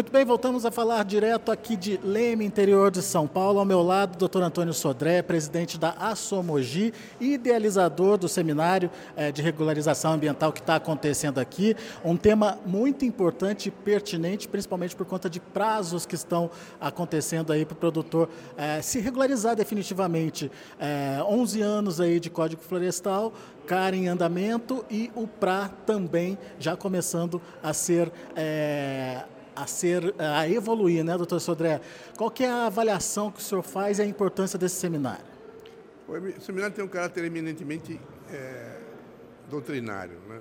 Muito bem, voltamos a falar direto aqui de Leme, interior de São Paulo. Ao meu lado, Dr. Antônio Sodré, presidente da Assomogi idealizador do seminário eh, de regularização ambiental que está acontecendo aqui. Um tema muito importante e pertinente, principalmente por conta de prazos que estão acontecendo aí para o produtor eh, se regularizar definitivamente. Eh, 11 anos aí de Código Florestal, CAR em andamento e o PRA também já começando a ser a ser a evoluir, né, doutor Sodré? Qual que é a avaliação que o senhor faz e a importância desse seminário? O seminário tem um caráter eminentemente é, doutrinário, né?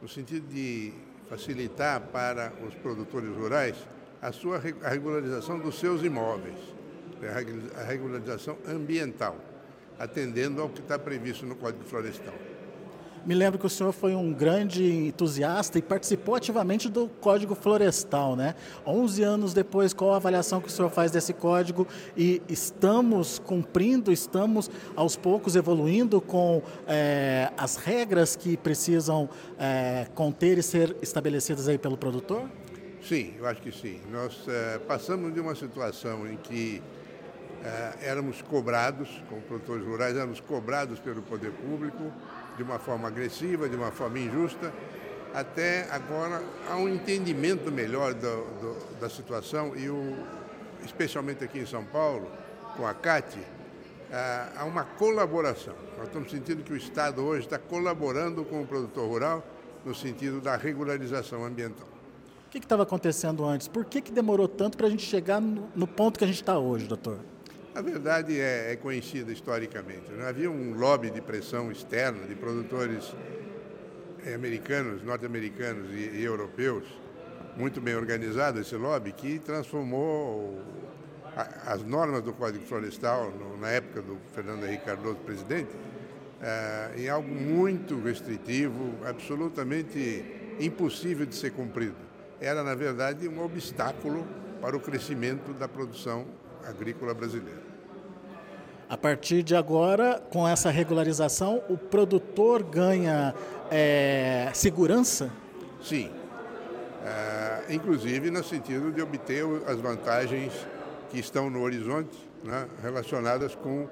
no sentido de facilitar para os produtores rurais a sua a regularização dos seus imóveis, né? a regularização ambiental, atendendo ao que está previsto no Código Florestal. Me lembro que o senhor foi um grande entusiasta e participou ativamente do Código Florestal, né? 11 anos depois, qual a avaliação que o senhor faz desse código? E estamos cumprindo, estamos aos poucos evoluindo com é, as regras que precisam é, conter e ser estabelecidas aí pelo produtor? Sim, eu acho que sim. Nós é, passamos de uma situação em que éramos cobrados, como produtores rurais, éramos cobrados pelo poder público de uma forma agressiva, de uma forma injusta, até agora há um entendimento melhor do, do, da situação e, o, especialmente aqui em São Paulo, com a CAT, há uma colaboração. Nós estamos sentindo que o Estado hoje está colaborando com o produtor rural no sentido da regularização ambiental. O que estava acontecendo antes? Por que, que demorou tanto para a gente chegar no, no ponto que a gente está hoje, doutor? A verdade é, é conhecida historicamente. Né? Havia um lobby de pressão externa de produtores eh, americanos, norte-americanos e, e, europeus, muito bem organizado esse lobby, que transformou a, as normas do Código Florestal, no, na época do Fernando Henrique Cardoso presidente, eh, em algo muito restritivo, absolutamente impossível de ser cumprido. Era, na verdade, um obstáculo para o crescimento da produção agrícola brasileira. A partir de agora, com essa regularização, o produtor ganha é, segurança? Sim. É, inclusive no sentido de obter as vantagens que estão no horizonte né, relacionadas com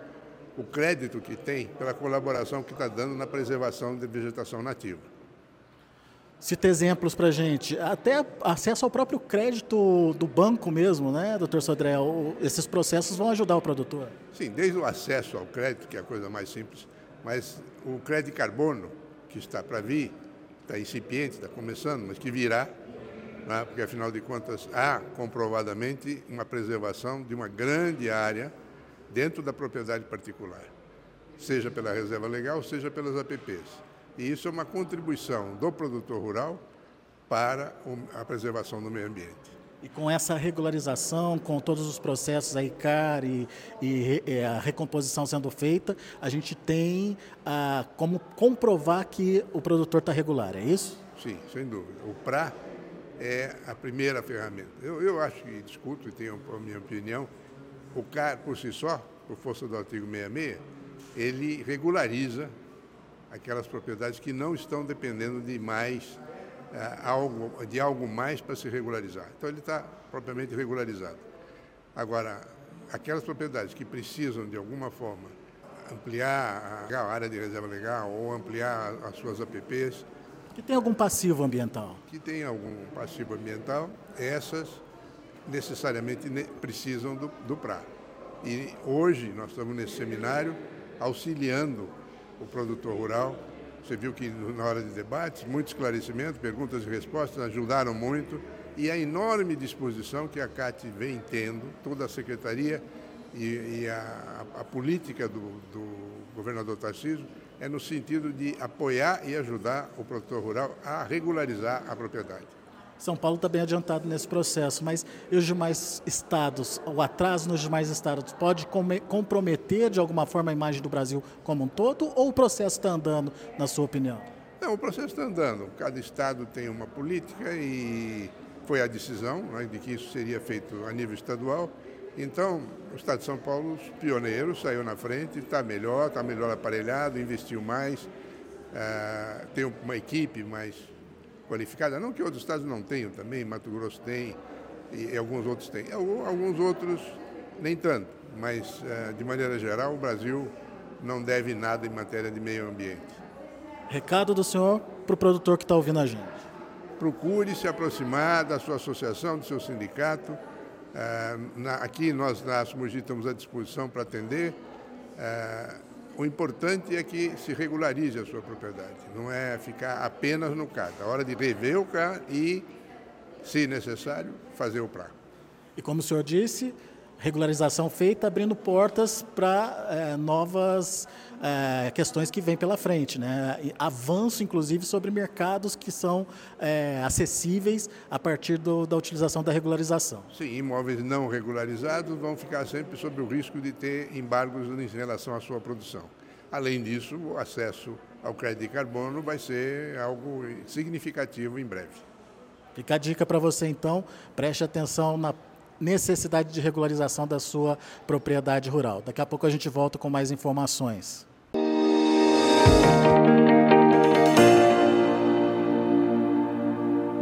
o crédito que tem pela colaboração que está dando na preservação de vegetação nativa. Cita exemplos para gente, até acesso ao próprio crédito do banco mesmo, né, doutor Sodré? Esses processos vão ajudar o produtor? Sim, desde o acesso ao crédito, que é a coisa mais simples, mas o crédito carbono, que está para vir, está incipiente, está começando, mas que virá, né, porque afinal de contas há comprovadamente uma preservação de uma grande área dentro da propriedade particular, seja pela reserva legal, seja pelas APPs. E isso é uma contribuição do produtor rural para a preservação do meio ambiente. E com essa regularização, com todos os processos, a ICAR e, e, e a recomposição sendo feita, a gente tem ah, como comprovar que o produtor está regular, é isso? Sim, sem dúvida. O PRA é a primeira ferramenta. Eu, eu acho que discuto e tenho a minha opinião, o CAR por si só, por força do artigo 66, ele regulariza aquelas propriedades que não estão dependendo de mais é, algo, de algo mais para se regularizar. Então ele está propriamente regularizado. Agora, aquelas propriedades que precisam de alguma forma ampliar a área de reserva legal ou ampliar as suas APPs. Que tem algum passivo ambiental? Que tem algum passivo ambiental, essas necessariamente precisam do, do PRA. E hoje nós estamos nesse seminário auxiliando o produtor rural. Você viu que na hora de debates, muito esclarecimento, perguntas e respostas ajudaram muito e a enorme disposição que a CAT vem tendo, toda a secretaria e, e a, a, política do, do governador Tarcísio é no sentido de apoiar e ajudar o produtor rural a regularizar a propriedade. São Paulo está bem adiantado nesse processo, mas os demais estados, o atraso nos demais estados pode comprometer de alguma forma a imagem do Brasil como um todo ou o processo está andando, na sua opinião? Não, o processo está andando. Cada estado tem uma política e foi a decisão né, de que isso seria feito a nível estadual. Então, o Estado de São Paulo, pioneiro, saiu na frente, está melhor, está melhor aparelhado, investiu mais, uh, tem uma equipe mais qualificada, não que outros estados não tenham também, Mato Grosso tem, e, alguns outros têm. Alguns outros nem tanto, mas eh, de maneira geral o Brasil não deve nada em matéria de meio ambiente. Recado do senhor para o produtor que está ouvindo a gente. Procure se aproximar da sua associação, do seu sindicato. Eh, aqui nós na Asmogi estamos à disposição para atender. O importante é que se regularize a sua propriedade, não é ficar apenas no CAD. A hora de rever o CAD e, se necessário, fazer o PRA. E como o senhor disse, regularização feita abrindo portas para é, novas é, questões que vêm pela frente. Né? Avanço, inclusive, sobre mercados que são é, acessíveis a partir do, da utilização da regularização. Sim, imóveis não regularizados vão ficar sempre sob o risco de ter embargos em relação à sua produção. Além disso, o acesso ao crédito de carbono vai ser algo significativo em breve. Fica a dica para você, então, preste atenção na necessidade de regularização da sua propriedade rural. Daqui a pouco a gente volta com mais informações.